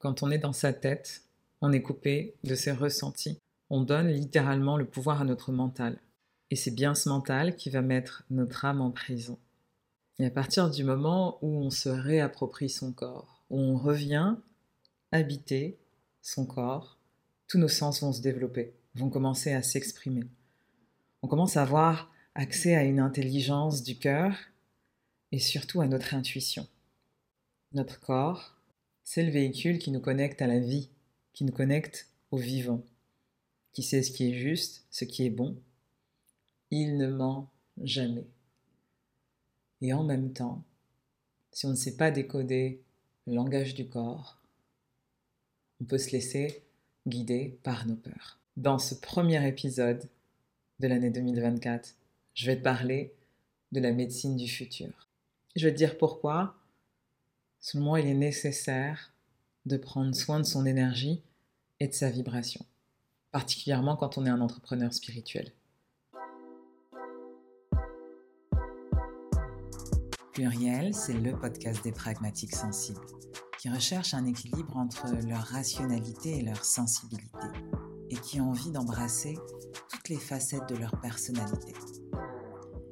Quand on est dans sa tête, on est coupé de ses ressentis. On donne littéralement le pouvoir à notre mental. Et c'est bien ce mental qui va mettre notre âme en prison. Et à partir du moment où on se réapproprie son corps, où on revient habiter son corps, tous nos sens vont se développer, vont commencer à s'exprimer. On commence à avoir accès à une intelligence du cœur et surtout à notre intuition. Notre corps, c'est le véhicule qui nous connecte à la vie, qui nous connecte au vivant, qui sait ce qui est juste, ce qui est bon. Il ne ment jamais. Et en même temps, si on ne sait pas décoder le langage du corps, on peut se laisser guider par nos peurs. Dans ce premier épisode de l'année 2024, je vais te parler de la médecine du futur. Je vais te dire pourquoi. Moi, il est nécessaire de prendre soin de son énergie et de sa vibration, particulièrement quand on est un entrepreneur spirituel. Pluriel, c'est le podcast des pragmatiques sensibles qui recherchent un équilibre entre leur rationalité et leur sensibilité et qui ont envie d'embrasser toutes les facettes de leur personnalité.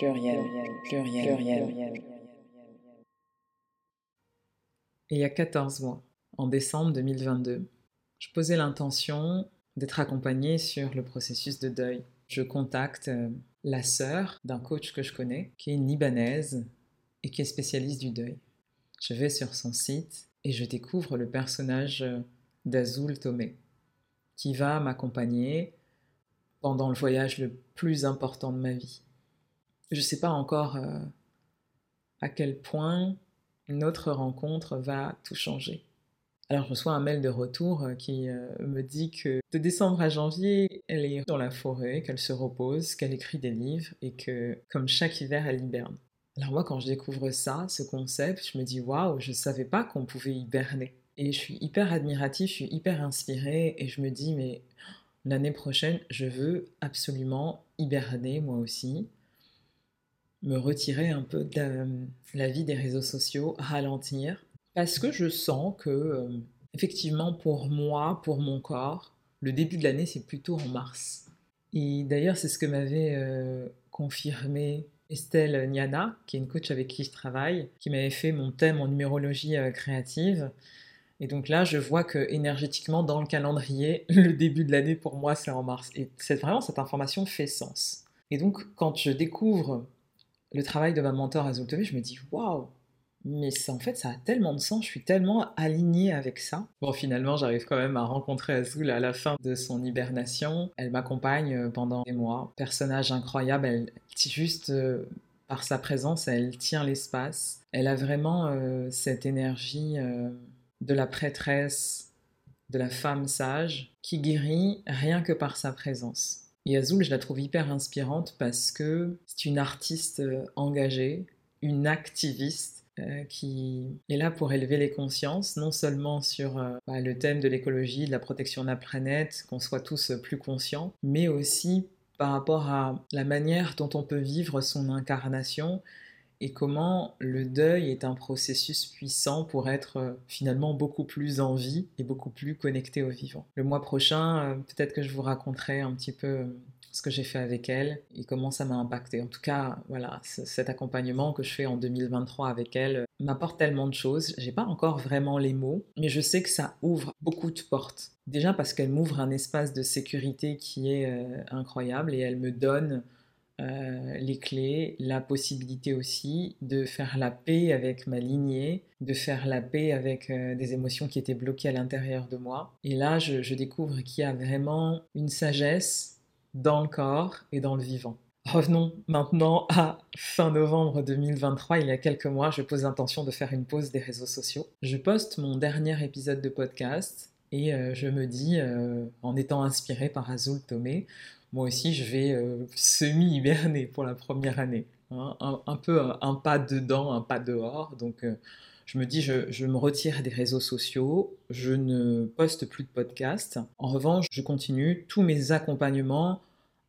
Pluriel, pluriel, pluriel. Il y a 14 mois, en décembre 2022, je posais l'intention d'être accompagnée sur le processus de deuil. Je contacte euh, la sœur d'un coach que je connais, qui est Libanaise et qui est spécialiste du deuil. Je vais sur son site et je découvre le personnage euh, d'Azul Tomé, qui va m'accompagner pendant le voyage le plus important de ma vie je ne sais pas encore euh, à quel point notre rencontre va tout changer. Alors je reçois un mail de retour euh, qui euh, me dit que de décembre à janvier, elle est dans la forêt, qu'elle se repose, qu'elle écrit des livres et que comme chaque hiver, elle hiberne. Alors moi quand je découvre ça, ce concept, je me dis waouh, je ne savais pas qu'on pouvait hiberner. Et je suis hyper admirative, je suis hyper inspirée et je me dis mais l'année prochaine, je veux absolument hiberner moi aussi me retirer un peu de la, vie des réseaux sociaux, ralentir, parce que je sens que, euh, effectivement, pour moi, pour mon corps, le début de l'année, c'est plutôt en mars. Et d'ailleurs, c'est ce que m'avait euh, confirmé Estelle Niana, qui est une coach avec qui je travaille, qui m'avait fait mon thème en numérologie euh, créative. Et donc là, je vois que énergétiquement, dans le calendrier, le début de l'année pour moi, c'est en mars. Et c'est vraiment cette information fait sens. Et donc, quand je découvre le travail de ma mentor Azul je me dis waouh, mais en fait, ça a tellement de sens, je suis tellement alignée avec ça. Bon, finalement, j'arrive quand même à rencontrer Azul à la fin de son hibernation. Elle m'accompagne euh, pendant des mois. Personnage incroyable, elle, juste euh, par sa présence, elle tient l'espace. Elle a vraiment euh, cette énergie de la prêtresse, de la femme sage, qui guérit rien que par sa présence. Et je la trouve hyper inspirante parce que c'est une artiste euh, engagée, une activiste euh, qui est là pour élever les consciences, non seulement sur euh, bah, le thème de l'écologie, de la protection de la planète, qu'on soit tous plus conscients, mais aussi par rapport à la manière dont on peut vivre son incarnation et comment le deuil est un processus puissant pour être euh, finalement beaucoup plus en vie et beaucoup plus connecté au vivant. Le mois prochain, euh, peut-être que je vous raconterai un petit peu euh, ce que j'ai fait avec elle et comment ça m'a impacté. En tout cas, voilà, cet accompagnement que je fais en 2023 avec elle m'apporte tellement de choses. J'ai pas encore vraiment les mots, mais je sais que ça ouvre beaucoup de portes. Déjà parce qu'elle m'ouvre un espace de sécurité qui est incroyable et elle me donne euh, les clés, la possibilité aussi de faire la paix avec ma lignée, de faire la paix avec euh, des émotions qui étaient bloquées à l'intérieur de moi. Et là, je, découvre qu'il y a vraiment une sagesse dans le corps et dans le vivant. Revenons maintenant à fin novembre 2023. Il y a quelques mois, je pose l'intention de faire une pause des réseaux sociaux. Je poste mon dernier épisode de podcast et euh, je me dis, en étant inspiré par Azul Tomé, moi aussi je vais euh, semi-hiberner pour la première année. Hein. un, peu un, pas dedans, un pas dehors. Donc je me dis, je, me retire des réseaux sociaux, je ne poste plus de podcast. En revanche, je continue tous mes accompagnements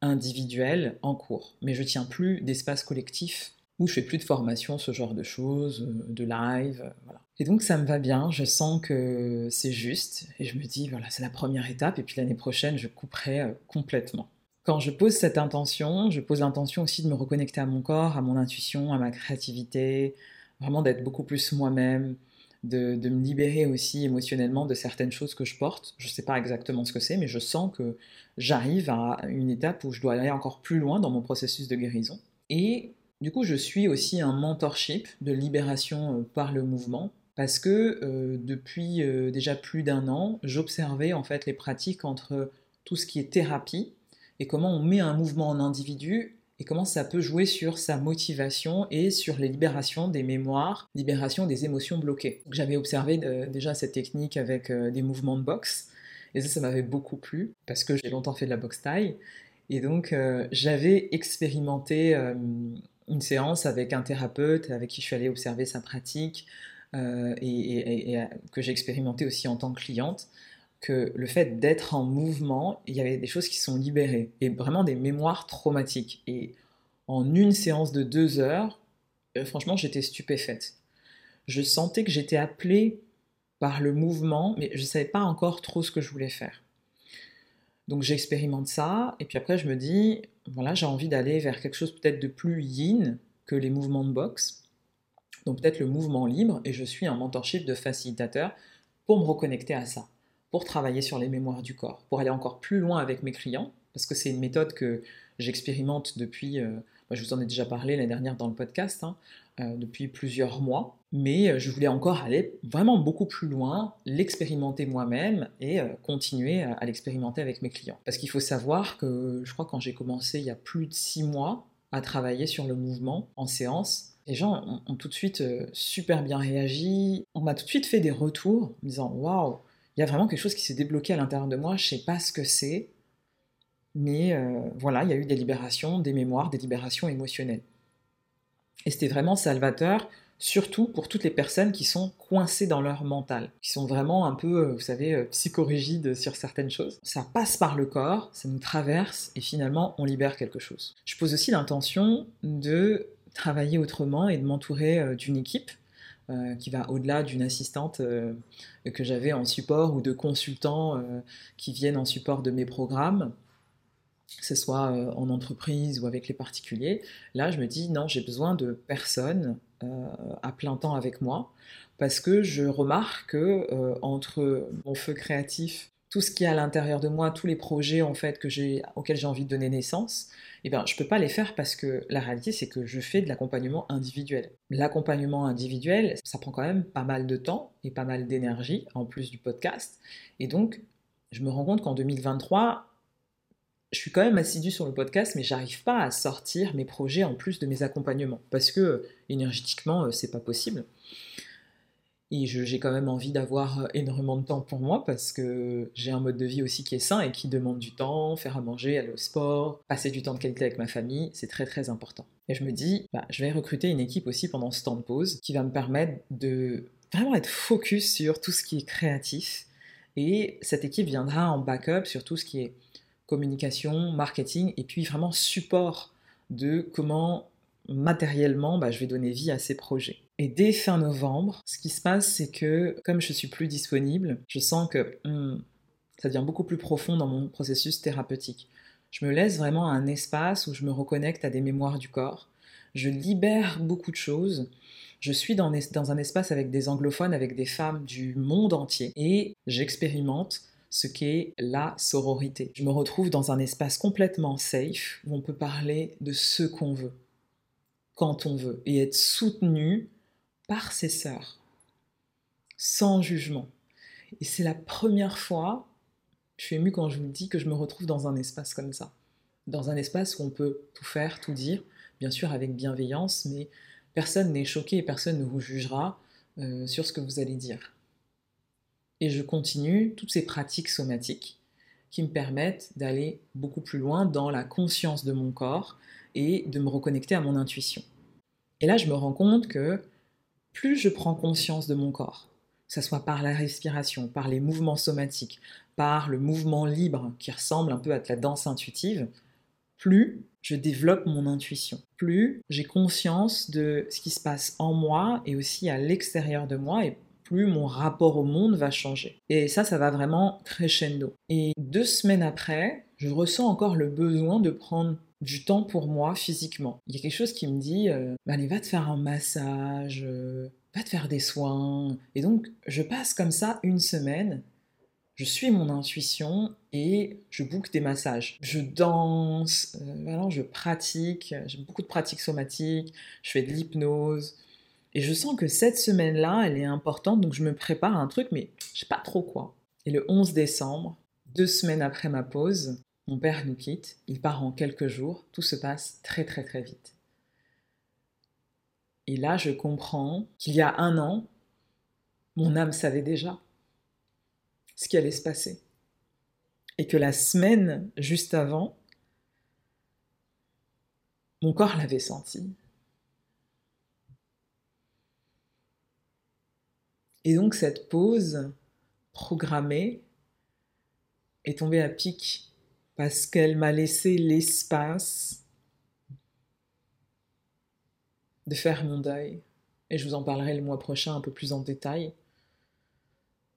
individuel en cours. Mais je tiens plus d'espace collectif où je fais plus de formation, ce genre de choses, euh, de live, euh. Et donc ça me va bien, je sens que c'est juste, et je me dis, voilà, c'est la première étape, et puis l'année prochaine, je couperai euh, complètement. Quand je pose cette intention, je pose l'intention aussi de me reconnecter à mon corps, à mon intuition, à ma créativité, vraiment d'être beaucoup plus moi-même, de, me libérer aussi émotionnellement de certaines choses que je porte. Je ne sais pas exactement ce que c'est, mais je sens que j'arrive à une étape où je dois aller encore plus loin dans mon processus de guérison. Et du coup, je suis aussi un mentorship de libération euh, par le mouvement parce que euh, depuis euh, déjà plus d'un an, j'observais en fait les pratiques entre tout ce qui est thérapie et comment on met un mouvement en individu et comment ça peut jouer sur sa motivation et sur les libérations des mémoires, libération des émotions bloquées. J'avais observé euh, déjà cette technique avec euh, des mouvements de boxe, et ça, ça m'avait beaucoup plu, parce que j'ai longtemps fait de la boxe taille, et donc euh, j'avais expérimenté une séance avec un thérapeute avec qui je suis allée observer sa pratique, et, et, que j'ai expérimenté aussi en tant que cliente que le fait d'être en mouvement, il y avait des choses qui sont libérées, et vraiment des mémoires traumatiques. Et en une séance de deux heures, euh, franchement, j'étais stupéfaite. Je sentais que j'étais appelée par le mouvement, mais je ne savais pas encore trop ce que je voulais faire. Donc j'expérimente ça, et puis après je me dis, voilà, j'ai envie d'aller vers quelque chose peut-être de plus yin que les mouvements de boxe, donc peut-être le mouvement libre, et je suis un mentorship de facilitateur pour me reconnecter à ça pour travailler sur les mémoires du corps, pour aller encore plus loin avec mes clients, parce que c'est une méthode que j'expérimente depuis, euh, je vous en ai déjà parlé l'année dernière dans le podcast, hein, euh, depuis plusieurs mois, mais euh, je voulais encore aller vraiment beaucoup plus loin, l'expérimenter moi-même et continuer à, l'expérimenter avec mes clients. Parce qu'il faut savoir que je crois quand j'ai commencé il y a plus de six mois à travailler sur le mouvement en séance, les gens ont, ont tout de suite super bien réagi. On m'a tout de suite fait des retours en me disant Waouh, il y a vraiment quelque chose qui s'est débloqué à l'intérieur de moi, je ne sais pas ce que c'est, mais euh, voilà, il y a eu des libérations, des mémoires, des libérations émotionnelles. Et c'était vraiment salvateur, surtout pour toutes les personnes qui sont coincées dans leur mental, qui sont vraiment un peu, euh, vous savez, euh, psychorigides sur certaines choses. Ça passe par le corps, ça nous traverse, et finalement, on libère quelque chose. Je pose aussi l'intention de travailler autrement et de m'entourer d'une équipe euh, qui va au-delà d'une assistante euh, que j'avais en support ou de consultants euh, qui viennent en support de mes programmes, que ce soit en entreprise ou avec les particuliers. Là, je me dis, non, j'ai besoin de personnes à plein temps avec moi parce que je remarque que entre mon feu créatif, tout ce qui est à l'intérieur de moi, tous les projets en fait auxquels j'ai envie de donner naissance, eh bien, je ne peux pas les faire parce que la réalité, c'est que je fais de l'accompagnement individuel. L'accompagnement individuel, ça prend quand même pas mal de temps et pas mal d'énergie, en plus du podcast. Et donc, je me rends compte qu'en 2023, je suis quand même assidu sur le podcast, mais j'arrive pas à sortir mes projets en plus de mes accompagnements parce que énergétiquement, euh, c'est pas possible. Et j'ai quand même envie d'avoir euh, énormément de temps pour moi parce que j'ai un mode de vie aussi qui est sain et qui demande du temps, faire à manger, aller au sport, passer du temps de qualité avec ma famille, c'est très très important. Et je me dis, bah, je vais recruter une équipe aussi pendant ce temps de pause qui va me permettre de vraiment être focus sur tout ce qui est créatif. Et cette équipe viendra en backup sur tout ce qui est communication, marketing et puis vraiment support de comment matériellement bah, je vais donner vie à ces projets. Et dès fin novembre, ce qui se passe, c'est que comme je suis plus disponible, je sens que hmm, ça devient beaucoup plus profond dans mon processus thérapeutique. Je me laisse vraiment un espace où je me reconnecte à des mémoires du corps. Je libère beaucoup de choses. Je suis dans, dans un espace avec des anglophones, avec des femmes du monde entier. Et j'expérimente ce qu'est la sororité. Je me retrouve dans un espace complètement safe où on peut parler de ce qu'on veut, quand on veut, et être soutenu par ses sœurs, sans jugement. Et c'est la première fois, je suis émue quand je vous dis que je me retrouve dans un espace comme ça. dans un espace où on peut tout faire, tout dire, bien sûr avec bienveillance, mais personne n'est choqué et personne ne vous jugera euh, sur ce que vous allez dire. Et je continue toutes ces pratiques somatiques qui me permettent d'aller beaucoup plus loin dans la conscience de mon corps et de me reconnecter à mon intuition. Et là, je me rends compte que plus je prends conscience de mon corps, que ce soit par la respiration, par les mouvements somatiques, par le mouvement libre qui ressemble un peu à la danse intuitive, plus je développe mon intuition, plus j'ai conscience de ce qui se passe en moi et aussi à l'extérieur de moi, et plus mon rapport au monde va changer. Et ça, ça va vraiment crescendo. Et deux semaines après, je ressens encore le besoin de prendre du temps pour moi physiquement. Il y a quelque chose qui me dit, euh, bah, allez, va te faire un massage, euh, va te faire des soins. Et donc, je passe comme ça une semaine je suis mon intuition et je boucle des massages. Je danse, euh, je pratique, j'ai beaucoup de pratiques somatiques, je fais de l'hypnose. Et je sens que cette semaine-là, elle est importante, donc je me prépare à un truc, mais je sais pas trop quoi. Et le 11 décembre, deux semaines après ma pause, mon père nous quitte, il part en quelques jours, tout se passe très très très vite. Et là, je comprends qu'il y a un an, mon âme savait déjà ce qui allait se passer. Et que la semaine juste avant, mon corps l'avait senti. Et donc cette pause programmée est tombée à pic parce qu'elle m'a laissé l'espace de faire mon deuil. Et je vous en parlerai le mois prochain un peu plus en détail.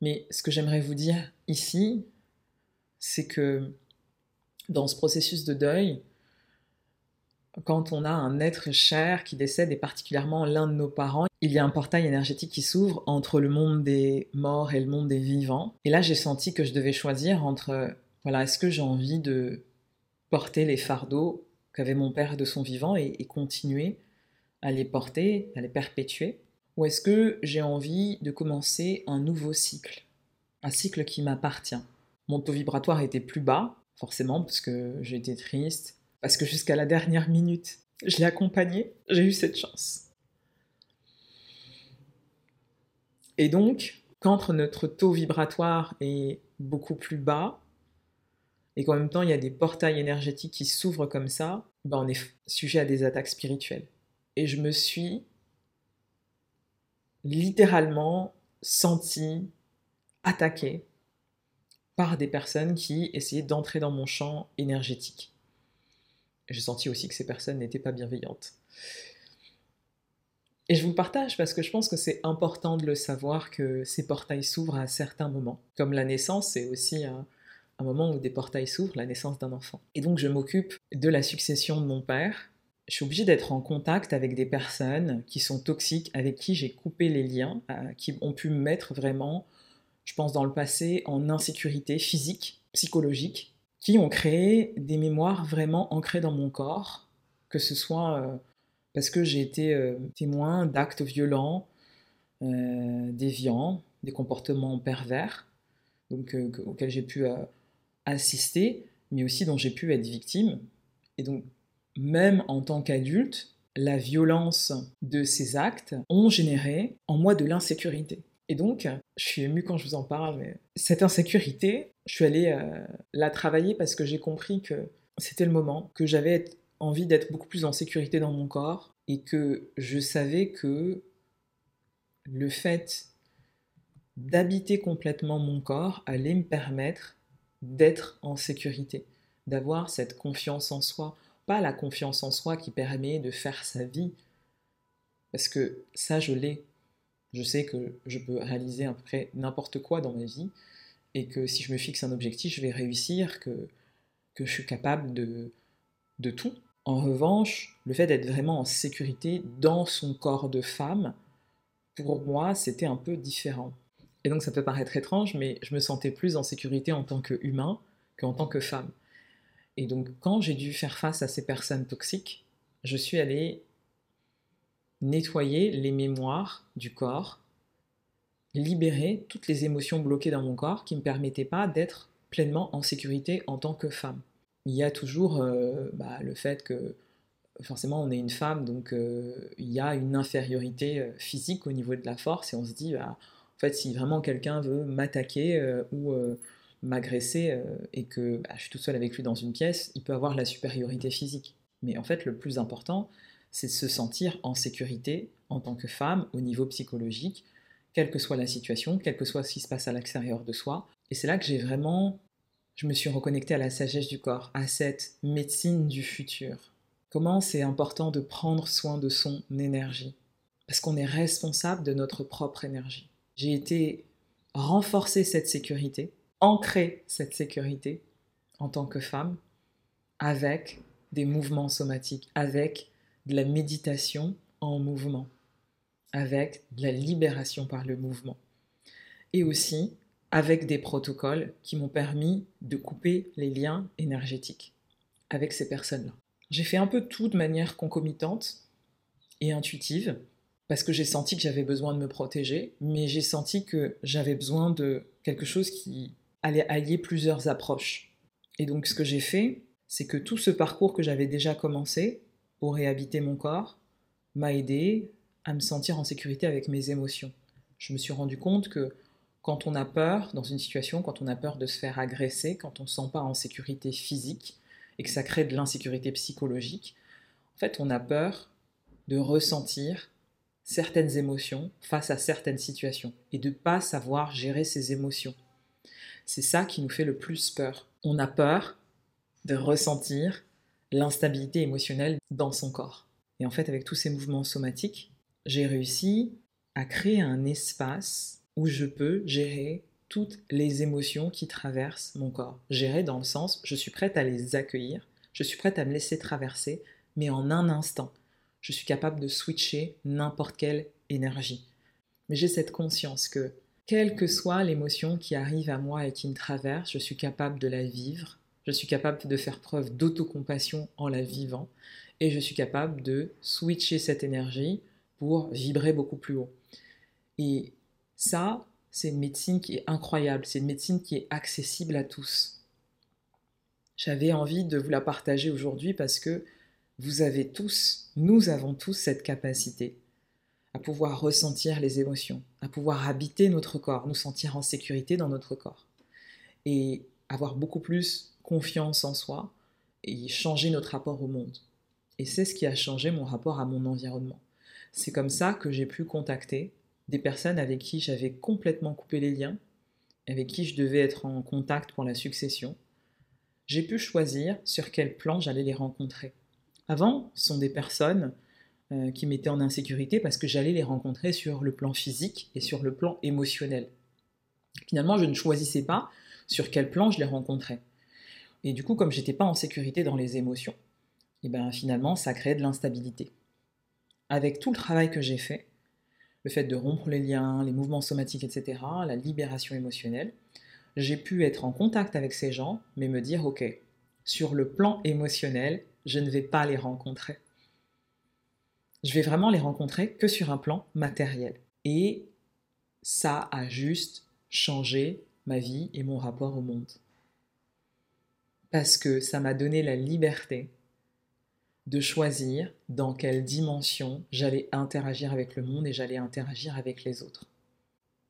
Mais ce que j'aimerais vous dire ici, c'est que dans ce processus de deuil, quand on a un être cher qui décède, et particulièrement l'un de nos parents, il y a un portail énergétique qui s'ouvre entre le monde des morts et le monde des vivants. Et là, j'ai senti que je devais choisir entre, voilà, est-ce que j'ai envie de porter les fardeaux qu'avait mon père de son vivant et, continuer à les porter, à les perpétuer? Ou est-ce que j'ai envie de commencer un nouveau cycle? Un cycle qui m'appartient. Mon taux vibratoire était plus bas, forcément, parce que j'étais triste, parce que jusqu'à la dernière minute, je l'ai accompagné, j'ai eu cette chance. Et donc, quand notre taux vibratoire est beaucoup plus bas, et qu'en même temps il y a des portails énergétiques qui s'ouvrent comme ça, ben on est sujet à des attaques spirituelles. Et je me suis littéralement senti attaqué par des personnes qui essayaient d'entrer dans mon champ énergétique. J'ai senti aussi que ces personnes n'étaient pas bienveillantes. Et je vous le partage parce que je pense que c'est important de le savoir que ces portails s'ouvrent à certains moments. Comme la naissance, c'est aussi un, un moment où des portails s'ouvrent, la naissance d'un enfant. Et donc je m'occupe de la succession de mon père, je suis obligée d'être en contact avec des personnes qui sont toxiques, avec qui j'ai coupé les liens, euh, qui ont pu me mettre vraiment, je pense dans le passé, en insécurité physique, psychologique, qui ont créé des mémoires vraiment ancrées dans mon corps, que ce soit euh, parce que j'ai été euh, témoin d'actes violents, déviants, des comportements pervers, donc auxquels j'ai pu assister, mais aussi dont j'ai pu être victime. Et donc même en tant qu'adulte, la violence de ces actes ont généré en moi de l'insécurité. Et donc, je suis émue quand je vous en parle, mais cette insécurité, je suis allée euh, la travailler parce que j'ai compris que c'était le moment, que j'avais envie d'être beaucoup plus en sécurité dans mon corps et que je savais que le fait d'habiter complètement mon corps allait me permettre d'être en sécurité, d'avoir cette confiance en soi, pas la confiance en soi qui permet de faire sa vie. Parce que ça, je l'ai. Je sais que je peux réaliser à peu près n'importe quoi dans ma vie et que si je me fixe un objectif, je vais réussir, que, que je suis capable de, de tout. En revanche, le fait d'être vraiment en sécurité dans son corps de femme, pour moi, c'était un peu différent. Et donc ça peut paraître étrange, mais je me sentais plus en sécurité en tant qu'humain qu'en tant que femme. Et donc, quand j'ai dû faire face à ces personnes toxiques, je suis allée nettoyer les mémoires du corps, libérer toutes les émotions bloquées dans mon corps qui ne me permettaient pas d'être pleinement en sécurité en tant que femme. il y a toujours euh, bah, le fait que forcément on est une femme, donc euh, il y a une infériorité euh, physique au niveau de la force, et on se dit, bah, en fait, si vraiment quelqu'un veut m'attaquer ou m'agresser et que bah, je suis tout seul avec lui dans une pièce, il peut avoir la supériorité physique. Mais en fait, le plus important, c'est de se sentir en sécurité en tant que femme au niveau psychologique, quelle que soit la situation, quel que soit ce qui se passe à l'extérieur de soi. Et c'est là que j'ai vraiment je me suis reconnectée à la sagesse du corps, à cette médecine du futur. Comment c'est important de prendre soin de son énergie. Parce qu'on est responsable de notre propre énergie. J'ai été renforcer cette sécurité, ancrer cette sécurité en tant que femme avec des mouvements somatiques, avec de la méditation en mouvement, avec de la libération par le mouvement. Et aussi avec des protocoles qui m'ont permis de couper les liens énergétiques avec ces personnes-là. J'ai fait un peu tout de manière concomitante et intuitive, parce que j'ai senti que j'avais besoin de me protéger, mais j'ai senti que j'avais besoin de quelque chose qui allait allier plusieurs approches. Et donc ce que j'ai fait, c'est que tout ce parcours que j'avais déjà commencé pour réhabiter mon corps m'a aidé à me sentir en sécurité avec mes émotions. Je me suis rendu compte que quand on a peur dans une situation, quand on a peur de se faire agresser, quand on ne se sent pas en sécurité physique et que ça crée de l'insécurité psychologique, en fait, on a peur de ressentir certaines émotions face à certaines situations et de ne pas savoir gérer ces émotions. C'est ça qui nous fait le plus peur. On a peur de ressentir l'instabilité émotionnelle dans son corps. Et en fait, avec tous ces mouvements somatiques, j'ai réussi à créer un espace où je peux gérer toutes les émotions qui traversent mon corps. Gérer dans le sens, je suis prête à les accueillir, je suis prête à me laisser traverser, mais en un instant, je suis capable de switcher n'importe quelle énergie. Mais j'ai cette conscience que, quelle que soit l'émotion qui arrive à moi et qui me traverse, je suis capable de la vivre, je suis capable de faire preuve d'autocompassion en la vivant, et je suis capable de switcher cette énergie pour vibrer beaucoup plus haut. Et ça, c'est une médecine qui est incroyable, c'est une médecine qui est accessible à tous. J'avais envie de vous la partager aujourd'hui parce que vous avez tous, nous avons tous cette capacité à pouvoir ressentir les émotions, à pouvoir habiter notre corps, nous sentir en sécurité dans notre corps et avoir beaucoup plus confiance en soi et changer notre rapport au monde. Et c'est ce qui a changé mon rapport à mon environnement. C'est comme ça que j'ai pu contacter des personnes avec qui j'avais complètement coupé les liens, avec qui je devais être en contact pour la succession, j'ai pu choisir sur quel plan j'allais les rencontrer. Avant, sont des personnes euh, qui m'étaient en insécurité parce que j'allais les rencontrer sur le plan physique et sur le plan émotionnel. Finalement, je ne choisissais pas sur quel plan je les rencontrais. Et du coup, comme j'étais pas en sécurité dans les émotions, et eh ben finalement, ça créait de l'instabilité. Avec tout le travail que j'ai fait, le fait de rompre les liens, les mouvements somatiques, etc., la libération émotionnelle, j'ai pu être en contact avec ces gens, mais me dire, ok, sur le plan émotionnel, je ne vais pas les rencontrer. Je vais vraiment les rencontrer que sur un plan matériel. Et ça a juste changé ma vie et mon rapport au monde. Parce que ça m'a donné la liberté de choisir dans quelle dimension j'allais interagir avec le monde et j'allais interagir avec les autres.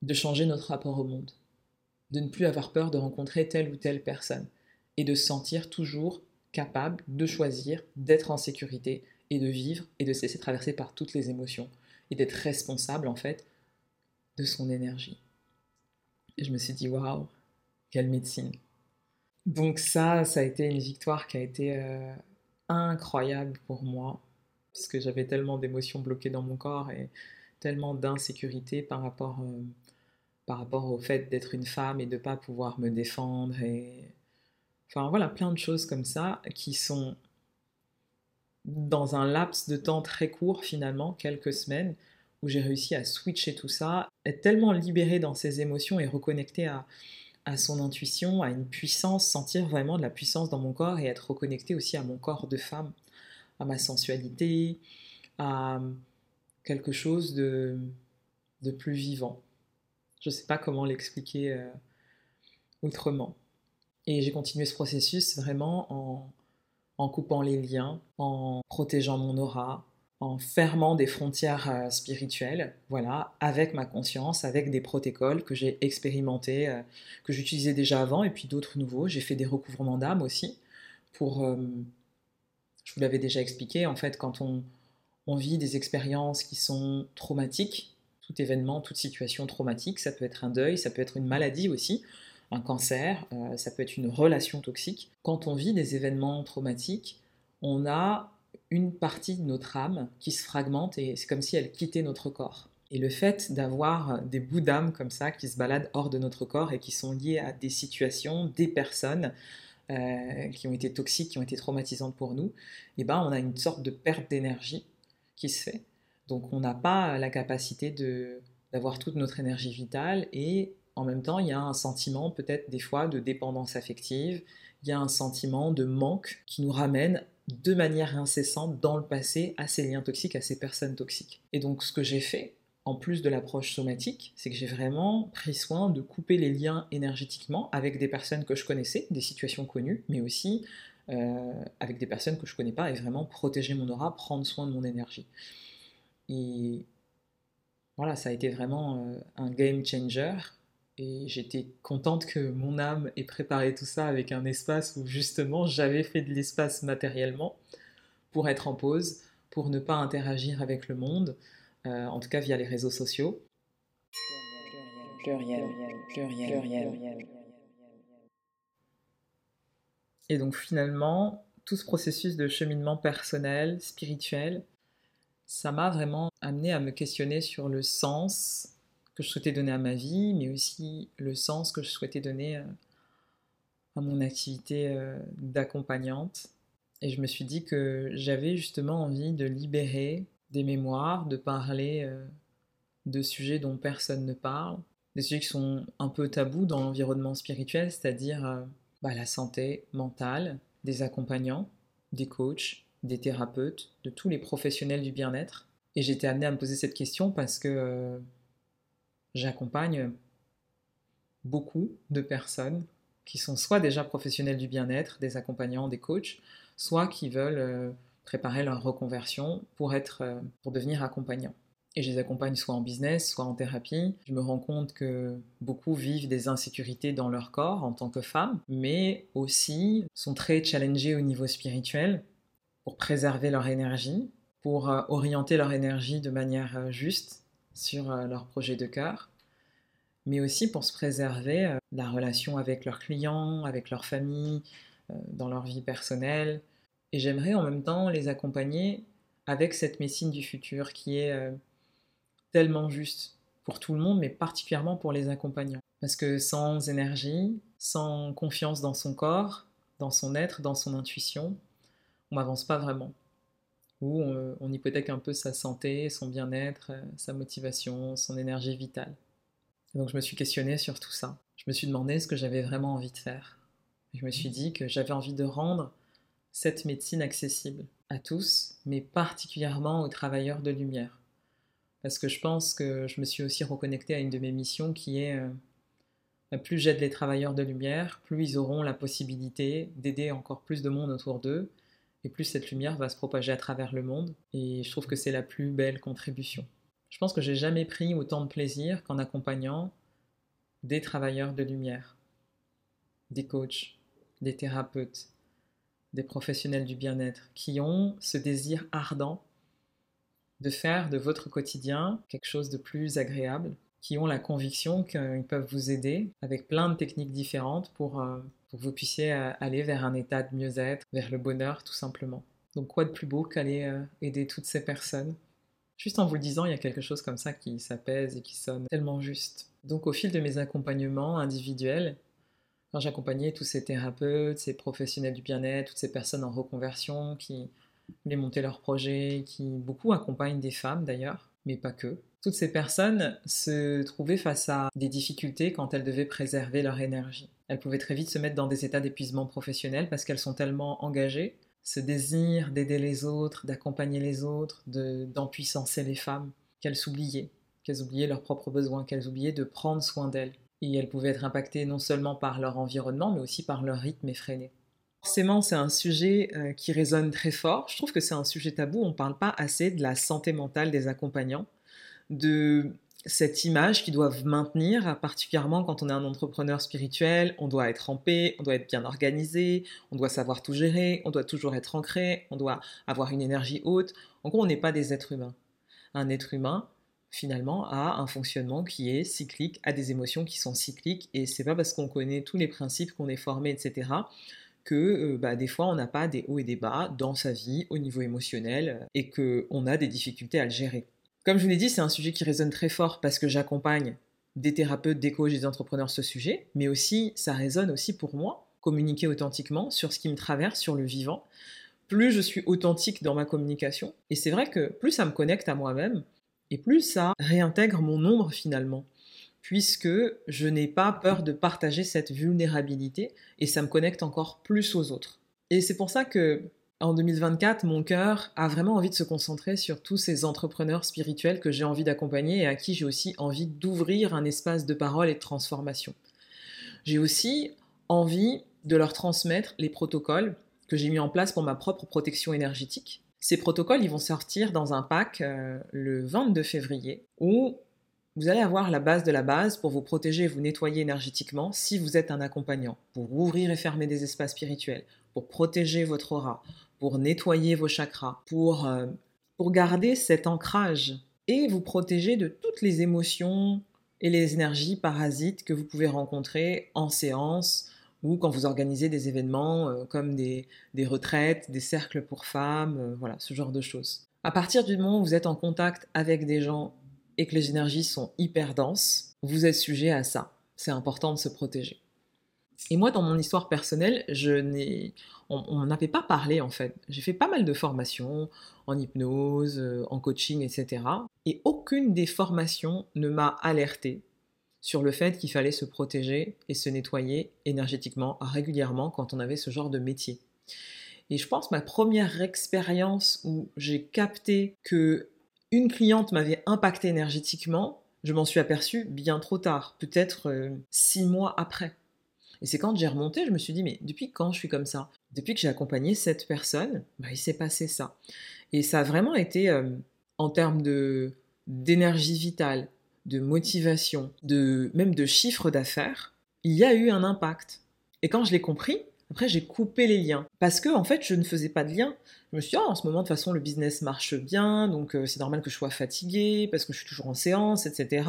De changer notre rapport au monde. De ne plus avoir peur de rencontrer telle ou telle personne. Et de se sentir toujours capable de choisir, d'être en sécurité et de vivre et de se laisser traverser par toutes les émotions. Et d'être responsable en fait de son énergie. Et je me suis dit, waouh, quelle médecine. Donc ça, ça a été une victoire qui a été... Euh, incroyable pour moi, parce que j'avais tellement d'émotions bloquées dans mon corps et tellement d'insécurité par rapport, euh, par rapport au fait d'être une femme et de pas pouvoir me défendre. Et... Enfin voilà, plein de choses comme ça qui sont dans un laps de temps très court finalement, quelques semaines, où j'ai réussi à switcher tout ça, être tellement libérée dans ces émotions et reconnectée à, son intuition, à une puissance, sentir vraiment de la puissance dans mon corps et être reconnecté aussi à mon corps de femme, à ma sensualité, à quelque chose de, de plus vivant. Je ne sais pas comment l'expliquer euh, autrement. Et j'ai continué ce processus vraiment en, coupant les liens, en protégeant mon aura, en fermant des frontières euh, spirituelles, voilà, avec ma conscience, avec des protocoles que j'ai expérimentés, euh, que j'utilisais déjà avant, et puis d'autres nouveaux. J'ai fait des recouvrements d'âme aussi, pour, euh, je vous l'avais déjà expliqué, en fait, quand on vit des expériences qui sont traumatiques, tout événement, toute situation traumatique, ça peut être un deuil, ça peut être une maladie aussi, un cancer, ça peut être une relation toxique. Quand on vit des événements traumatiques, on a une partie de notre âme qui se fragmente et c'est comme si elle quittait notre corps. Et le fait d'avoir des bouts d'âme comme ça qui se baladent hors de notre corps et qui sont liés à des situations, des personnes euh, qui ont été toxiques, qui ont été traumatisantes pour nous, eh ben on a une sorte de perte d'énergie qui se fait. Donc on n'a pas la capacité d'avoir toute notre énergie vitale et en même temps il y a un sentiment peut-être des fois de dépendance affective, il y a un sentiment de manque qui nous ramène de manière incessante dans le passé à ces liens toxiques, à ces personnes toxiques. Et donc ce que j'ai fait, en plus de l'approche somatique, c'est que j'ai vraiment pris soin de couper les liens énergétiquement avec des personnes que je connaissais, des situations connues, mais aussi euh, avec des personnes que je ne connais pas et vraiment protéger mon aura, prendre soin de mon énergie. Et voilà, ça a été vraiment euh, un game changer et j'étais contente que mon âme ait préparé tout ça avec un espace où justement j'avais fait de l'espace matériellement pour être en pause, pour ne pas interagir avec le monde, euh, en tout cas via les réseaux sociaux. Et donc finalement, tout ce processus de cheminement personnel, spirituel, ça m'a vraiment amené à me questionner sur le sens que je souhaitais donner à ma vie, mais aussi le sens que je souhaitais donner euh, à mon activité euh, d'accompagnante. Et je me suis dit que j'avais justement envie de libérer des mémoires, de parler euh, de sujets dont personne ne parle, des sujets qui sont un peu tabous dans l'environnement spirituel, c'est-à-dire bah, la santé mentale, des accompagnants, des coachs, des thérapeutes, de tous les professionnels du bien-être. Et j'étais amenée à me poser cette question parce que j'accompagne beaucoup de personnes qui sont soit déjà professionnels du bien-être, des accompagnants, des coachs, soit qui veulent euh, préparer leur reconversion pour, être, euh, pour devenir accompagnants. Et je les accompagne soit en business, soit en thérapie. Je me rends compte que beaucoup vivent des insécurités dans leur corps en tant que femmes, mais aussi sont très challengés au niveau spirituel pour préserver leur énergie, pour euh, orienter leur énergie de manière juste sur euh, leur projet de cœur, mais aussi pour se préserver euh, la relation avec leurs clients, avec leur famille, euh, dans leur vie personnelle. Et j'aimerais en même temps les accompagner avec cette médecine du futur qui est tellement juste pour tout le monde, mais particulièrement pour les accompagnants. Parce que sans énergie, sans confiance dans son corps, dans son être, dans son intuition, on n'avance pas vraiment où on, hypothèque un peu sa santé, son bien-être, euh, sa motivation, son énergie vitale. donc je me suis questionnée sur tout ça. Je me suis demandé ce que j'avais vraiment envie de faire. Je me suis dit que j'avais envie de rendre cette médecine accessible à tous, mais particulièrement aux travailleurs de lumière. Parce que je pense que je me suis aussi reconnectée à une de mes missions qui est euh, plus j'aide les travailleurs de lumière, plus ils auront la possibilité d'aider encore plus de monde autour d'eux, et plus cette lumière va se propager à travers le monde. Et je trouve que c'est la plus belle contribution. Je pense que j'ai jamais pris autant de plaisir qu'en accompagnant des travailleurs de lumière, des coachs, des thérapeutes, des professionnels du bien-être qui ont ce désir ardent de faire de votre quotidien quelque chose de plus agréable, qui ont la conviction qu'ils peuvent vous aider avec plein de techniques différentes pour euh, que vous puissiez euh, aller vers un état de mieux-être, vers le bonheur tout simplement. Donc quoi de plus beau qu'aller euh, aider toutes ces personnes? Juste en vous le disant, il y a quelque chose comme ça qui s'apaise et qui sonne tellement juste. Donc au fil de mes accompagnements individuels, quand j'accompagnais tous ces thérapeutes, ces professionnels du bien-être, toutes ces personnes en reconversion qui voulaient monter leurs projets, qui beaucoup accompagnent des femmes d'ailleurs, mais pas que. Toutes ces personnes se trouvaient face à des difficultés quand elles devaient préserver leur énergie. Elles pouvaient très vite se mettre dans des états d'épuisement professionnel parce qu'elles sont tellement engagées. Ce désir d'aider les autres, d'accompagner les autres, d'empuissancer les femmes, qu'elles s'oubliaient, qu'elles oubliaient leurs propres besoins, qu'elles oubliaient de prendre soin d'elles. et elles pouvaient être impactées non seulement par leur environnement, mais aussi par leur rythme effréné. Forcément, c'est un sujet euh, qui résonne très fort. Je trouve que c'est un sujet tabou. On ne parle pas assez de la santé mentale des accompagnants, de cette image qu'ils doivent maintenir, particulièrement quand on est un entrepreneur spirituel. On doit être en paix, on doit être bien organisé, on doit savoir tout gérer, on doit toujours être ancré, on doit avoir une énergie haute. En gros, on n'est pas des êtres humains. Un être humain, finalement, a un fonctionnement qui est cyclique, a des émotions qui sont cycliques, et c'est pas parce qu'on connaît tous les principes qu'on est formé, etc que euh, bah, des fois on n'a pas des hauts et des bas dans sa vie au niveau émotionnel euh, et qu'on a des difficultés à le gérer. Comme je vous l'ai dit, c'est un sujet qui résonne très fort parce que j'accompagne des thérapeutes, des coachs, des entrepreneurs ce sujet, mais aussi ça résonne aussi pour moi, communiquer authentiquement sur ce qui me traverse, sur le vivant. Plus je suis authentique dans ma communication, et c'est vrai que plus ça me connecte à moi-même, et plus ça réintègre mon ombre finalement puisque je n'ai pas peur de partager cette vulnérabilité et ça me connecte encore plus aux autres. Et c'est pour ça que en 2024, mon cœur a vraiment envie de se concentrer sur tous ces entrepreneurs spirituels que j'ai envie d'accompagner et à qui j'ai aussi envie d'ouvrir un espace de parole et de transformation. J'ai aussi envie de leur transmettre les protocoles que j'ai mis en place pour ma propre protection énergétique. Ces protocoles, ils vont sortir dans un pack euh, le 22 février où vous allez avoir la base de la base pour vous protéger et vous nettoyer énergétiquement si vous êtes un accompagnant, pour ouvrir et fermer des espaces spirituels, pour protéger votre aura, pour nettoyer vos chakras, pour, euh, pour garder cet ancrage et vous protéger de toutes les émotions et les énergies parasites que vous pouvez rencontrer en séance ou quand vous organisez des événements euh, comme des, des, retraites, des cercles pour femmes, euh, voilà, ce genre de choses. À partir du moment où vous êtes en contact avec des gens et que les énergies sont hyper denses, vous êtes sujet à ça. C'est important de se protéger. Et moi, dans mon histoire personnelle, je n'ai, on n'avait pas parlé en fait. J'ai fait pas mal de formations en hypnose, euh, en coaching, etc. Et aucune des formations ne m'a alerté sur le fait qu'il fallait se protéger et se nettoyer énergétiquement régulièrement quand on avait ce genre de métier. Et je pense ma première expérience où j'ai capté que une cliente m'avait impacté énergétiquement, je m'en suis aperçue bien trop tard, peut-être euh, six mois après. Et c'est quand j'ai remonté, je me suis dit, mais depuis quand je suis comme ça? Depuis que j'ai accompagné cette personne, bah, il s'est passé ça. Et ça a vraiment été, euh, en termes d'énergie vitale, de motivation, de, même de chiffre d'affaires, il y a eu un impact. Et quand je l'ai compris, après, j'ai coupé les liens. Parce que, en fait, je ne faisais pas de lien. Je me suis dit, oh, en ce moment, de toute façon, le business marche bien, donc euh, c'est normal que je sois fatiguée, parce que je suis toujours en séance, etc.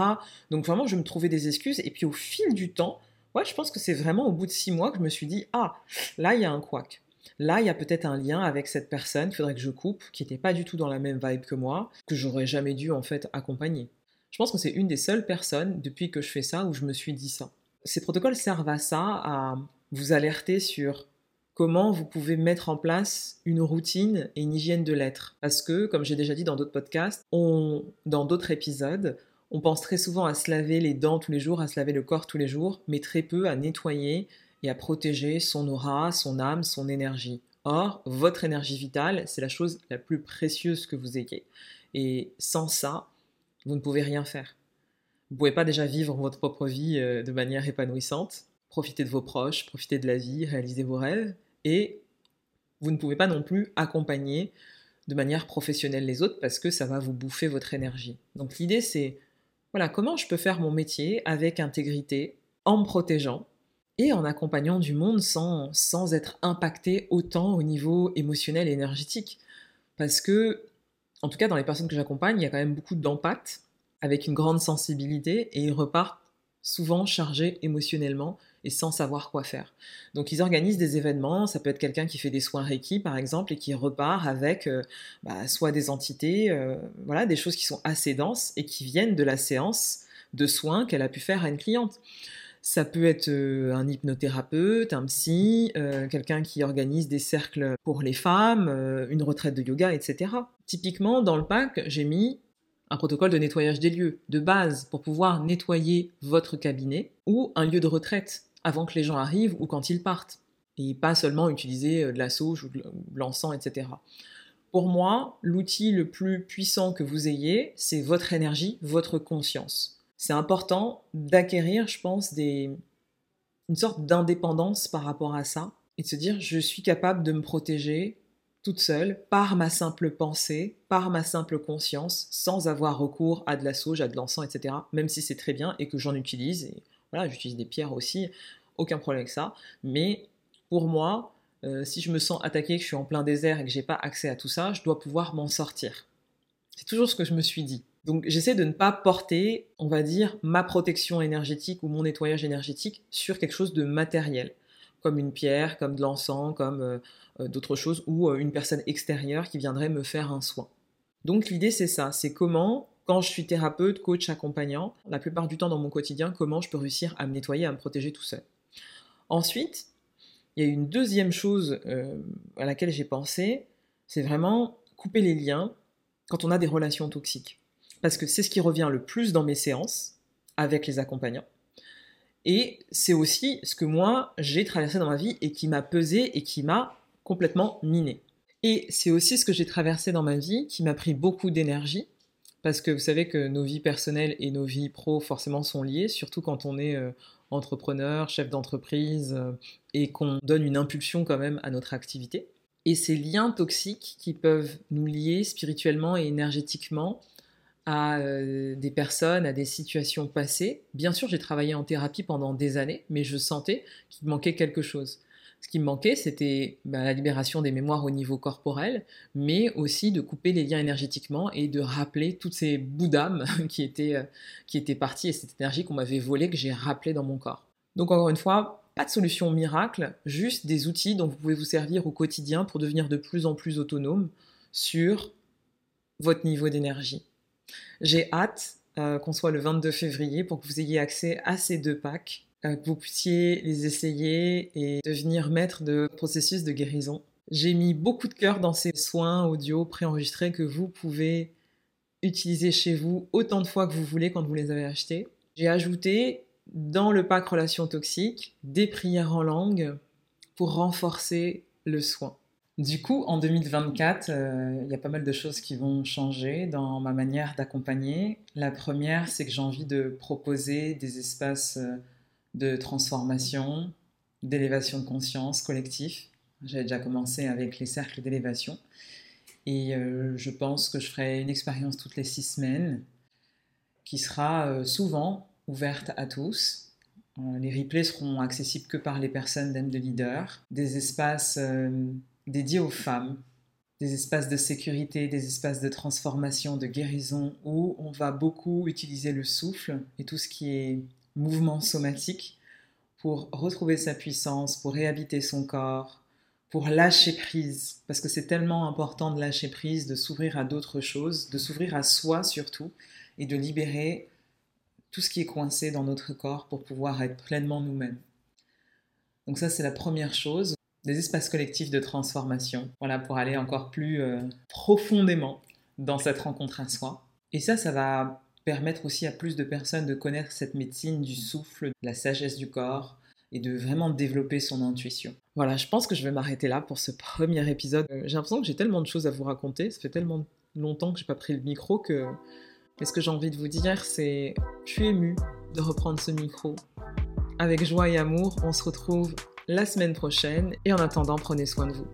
Donc, vraiment, je me trouvais des excuses. Et puis, au fil du temps, ouais, je pense que c'est vraiment au bout de six mois que je me suis dit, ah, là, il y a un couac. Là, il y a peut-être un lien avec cette personne qu'il faudrait que je coupe, qui n'était pas du tout dans la même vibe que moi, que j'aurais jamais dû, en fait, accompagner. Je pense que c'est une des seules personnes, depuis que je fais ça, où je me suis dit ça. Ces protocoles servent à ça, à vous alerter sur comment vous pouvez mettre en place une routine et une hygiène de l'être. Parce que, comme j'ai déjà dit dans d'autres podcasts, on, dans d'autres épisodes, on pense très souvent à se laver les dents tous les jours, à se laver le corps tous les jours, mais très peu à nettoyer et à protéger son aura, son âme, son énergie. Or, votre énergie vitale, c'est la chose la plus précieuse que vous ayez. Et sans ça, vous ne pouvez rien faire. Vous ne pouvez pas déjà vivre votre propre vie euh, de manière épanouissante, profiter de vos proches, profiter de la vie, réaliser vos rêves, et vous ne pouvez pas non plus accompagner de manière professionnelle les autres parce que ça va vous bouffer votre énergie. Donc l'idée c'est, voilà, comment je peux faire mon métier avec intégrité, en me protégeant et en accompagnant du monde sans, sans être impacté autant au niveau émotionnel et énergétique. Parce que, en tout cas dans les personnes que j'accompagne, il y a quand même beaucoup d'empathie avec une grande sensibilité et ils repartent souvent chargés émotionnellement et sans savoir quoi faire. Donc ils organisent des événements, ça peut être quelqu'un qui fait des soins Reiki par exemple et qui repart avec euh, bah, soit des entités, euh, voilà, des choses qui sont assez denses et qui viennent de la séance de soins qu'elle a pu faire à une cliente. Ça peut être euh, un hypnothérapeute, un psy, quelqu'un qui organise des cercles pour les femmes, une retraite de yoga, etc. Typiquement, dans le pack, j'ai mis un protocole de nettoyage des lieux de base pour pouvoir nettoyer votre cabinet ou un lieu de retraite avant que les gens arrivent ou quand ils partent. Et pas seulement utiliser euh, de la sauge ou de l'encens, etc. Pour moi, l'outil le plus puissant que vous ayez, c'est votre énergie, votre conscience. C'est important d'acquérir, je pense, une sorte d'indépendance par rapport à ça et de se dire je suis capable de me protéger toute seule par ma simple pensée, par ma simple conscience, sans avoir recours à de la sauge, à de l'encens, etc. Même si c'est très bien et que j'en utilise. Et voilà, j'utilise des pierres aussi, aucun problème avec ça. Mais pour moi, euh, si je me sens attaqué, que je suis en plein désert et que j'ai pas accès à tout ça, je dois pouvoir m'en sortir. C'est toujours ce que je me suis dit. Donc j'essaie de ne pas porter, on va dire, ma protection énergétique ou mon nettoyage énergétique sur quelque chose de matériel, comme une pierre, comme de l'encens, comme euh, euh, d'autres choses, ou euh, une personne extérieure qui viendrait me faire un soin. Donc l'idée c'est ça, c'est comment, quand je suis thérapeute, coach, accompagnant, la plupart du temps dans mon quotidien, comment je peux réussir à me nettoyer, à me protéger tout seul. Ensuite, il y a une deuxième chose à laquelle j'ai pensé, c'est vraiment couper les liens quand on a des relations toxiques. Parce que c'est ce qui revient le plus dans mes séances avec les accompagnants. Et c'est aussi ce que moi, j'ai traversé dans ma vie et qui m'a pesé et qui m'a complètement miné. Et c'est aussi ce que j'ai traversé dans ma vie qui m'a pris beaucoup d'énergie, parce que vous savez que nos vies personnelles et nos vies pro forcément sont liées, surtout quand on est euh, entrepreneur, chef d'entreprise, euh, et qu'on donne une impulsion quand même à notre activité. Et ces liens toxiques qui peuvent nous lier spirituellement et énergétiquement à euh, des personnes, à des situations passées. Bien sûr, j'ai travaillé en thérapie pendant des années, mais je sentais qu'il manquait quelque chose. Ce qui me manquait, c'était bah, la libération des mémoires au niveau corporel, mais aussi de couper les liens énergétiquement et de rappeler toutes ces bouts d'âme qui étaient, euh, qui étaient partis et cette énergie qu'on m'avait volée, que j'ai rappelé dans mon corps. Donc encore une fois, pas de solution miracle, juste des outils dont vous pouvez vous servir au quotidien pour devenir de plus en plus autonome sur votre niveau d'énergie. J'ai hâte euh, qu'on soit le 22 février pour que vous ayez accès à ces deux packs euh, que vous puissiez les essayer et devenir maître de processus de guérison. J'ai mis beaucoup de cœur dans ces soins audio préenregistrés que vous pouvez utiliser chez vous autant de fois que vous voulez quand vous les avez achetés. J'ai ajouté dans le pack Relations toxiques des prières en langue pour renforcer le soin. Du coup, en 2024, euh, il y a pas mal de choses qui vont changer dans ma manière d'accompagner. La première, c'est que j'ai envie de proposer des espaces euh, de transformation, d'élévation de conscience collectif. J'avais déjà commencé avec les cercles d'élévation. Et euh, je pense que je ferai une expérience toutes les six semaines qui sera souvent ouverte à tous. Les replays seront accessibles que par les personnes d'aide de leader. Des espaces dédiés aux femmes, des espaces de sécurité, des espaces de transformation, de guérison, où on va beaucoup utiliser le souffle et tout ce qui est mouvement somatique pour retrouver sa puissance, pour réhabiter son corps, pour lâcher prise, parce que c'est tellement important de lâcher prise, de s'ouvrir à d'autres choses, de s'ouvrir à soi surtout, et de libérer tout ce qui est coincé dans notre corps pour pouvoir être pleinement nous-mêmes. Donc ça, c'est la première chose. Des espaces collectifs de transformation, voilà, pour aller encore plus euh, profondément dans cette rencontre à soi. Et ça, ça va permettre aussi à plus de personnes de connaître cette médecine du souffle, la sagesse du corps et de vraiment développer son intuition. Voilà, je pense que je vais m'arrêter là pour ce premier épisode. Euh, j'ai l'impression que j'ai tellement de choses à vous raconter, ça fait tellement longtemps que j'ai pas pris le micro que mais ce que j'ai envie de vous dire c'est je suis émue de reprendre ce micro. Avec joie et amour, on se retrouve la semaine prochaine et en attendant, prenez soin de vous.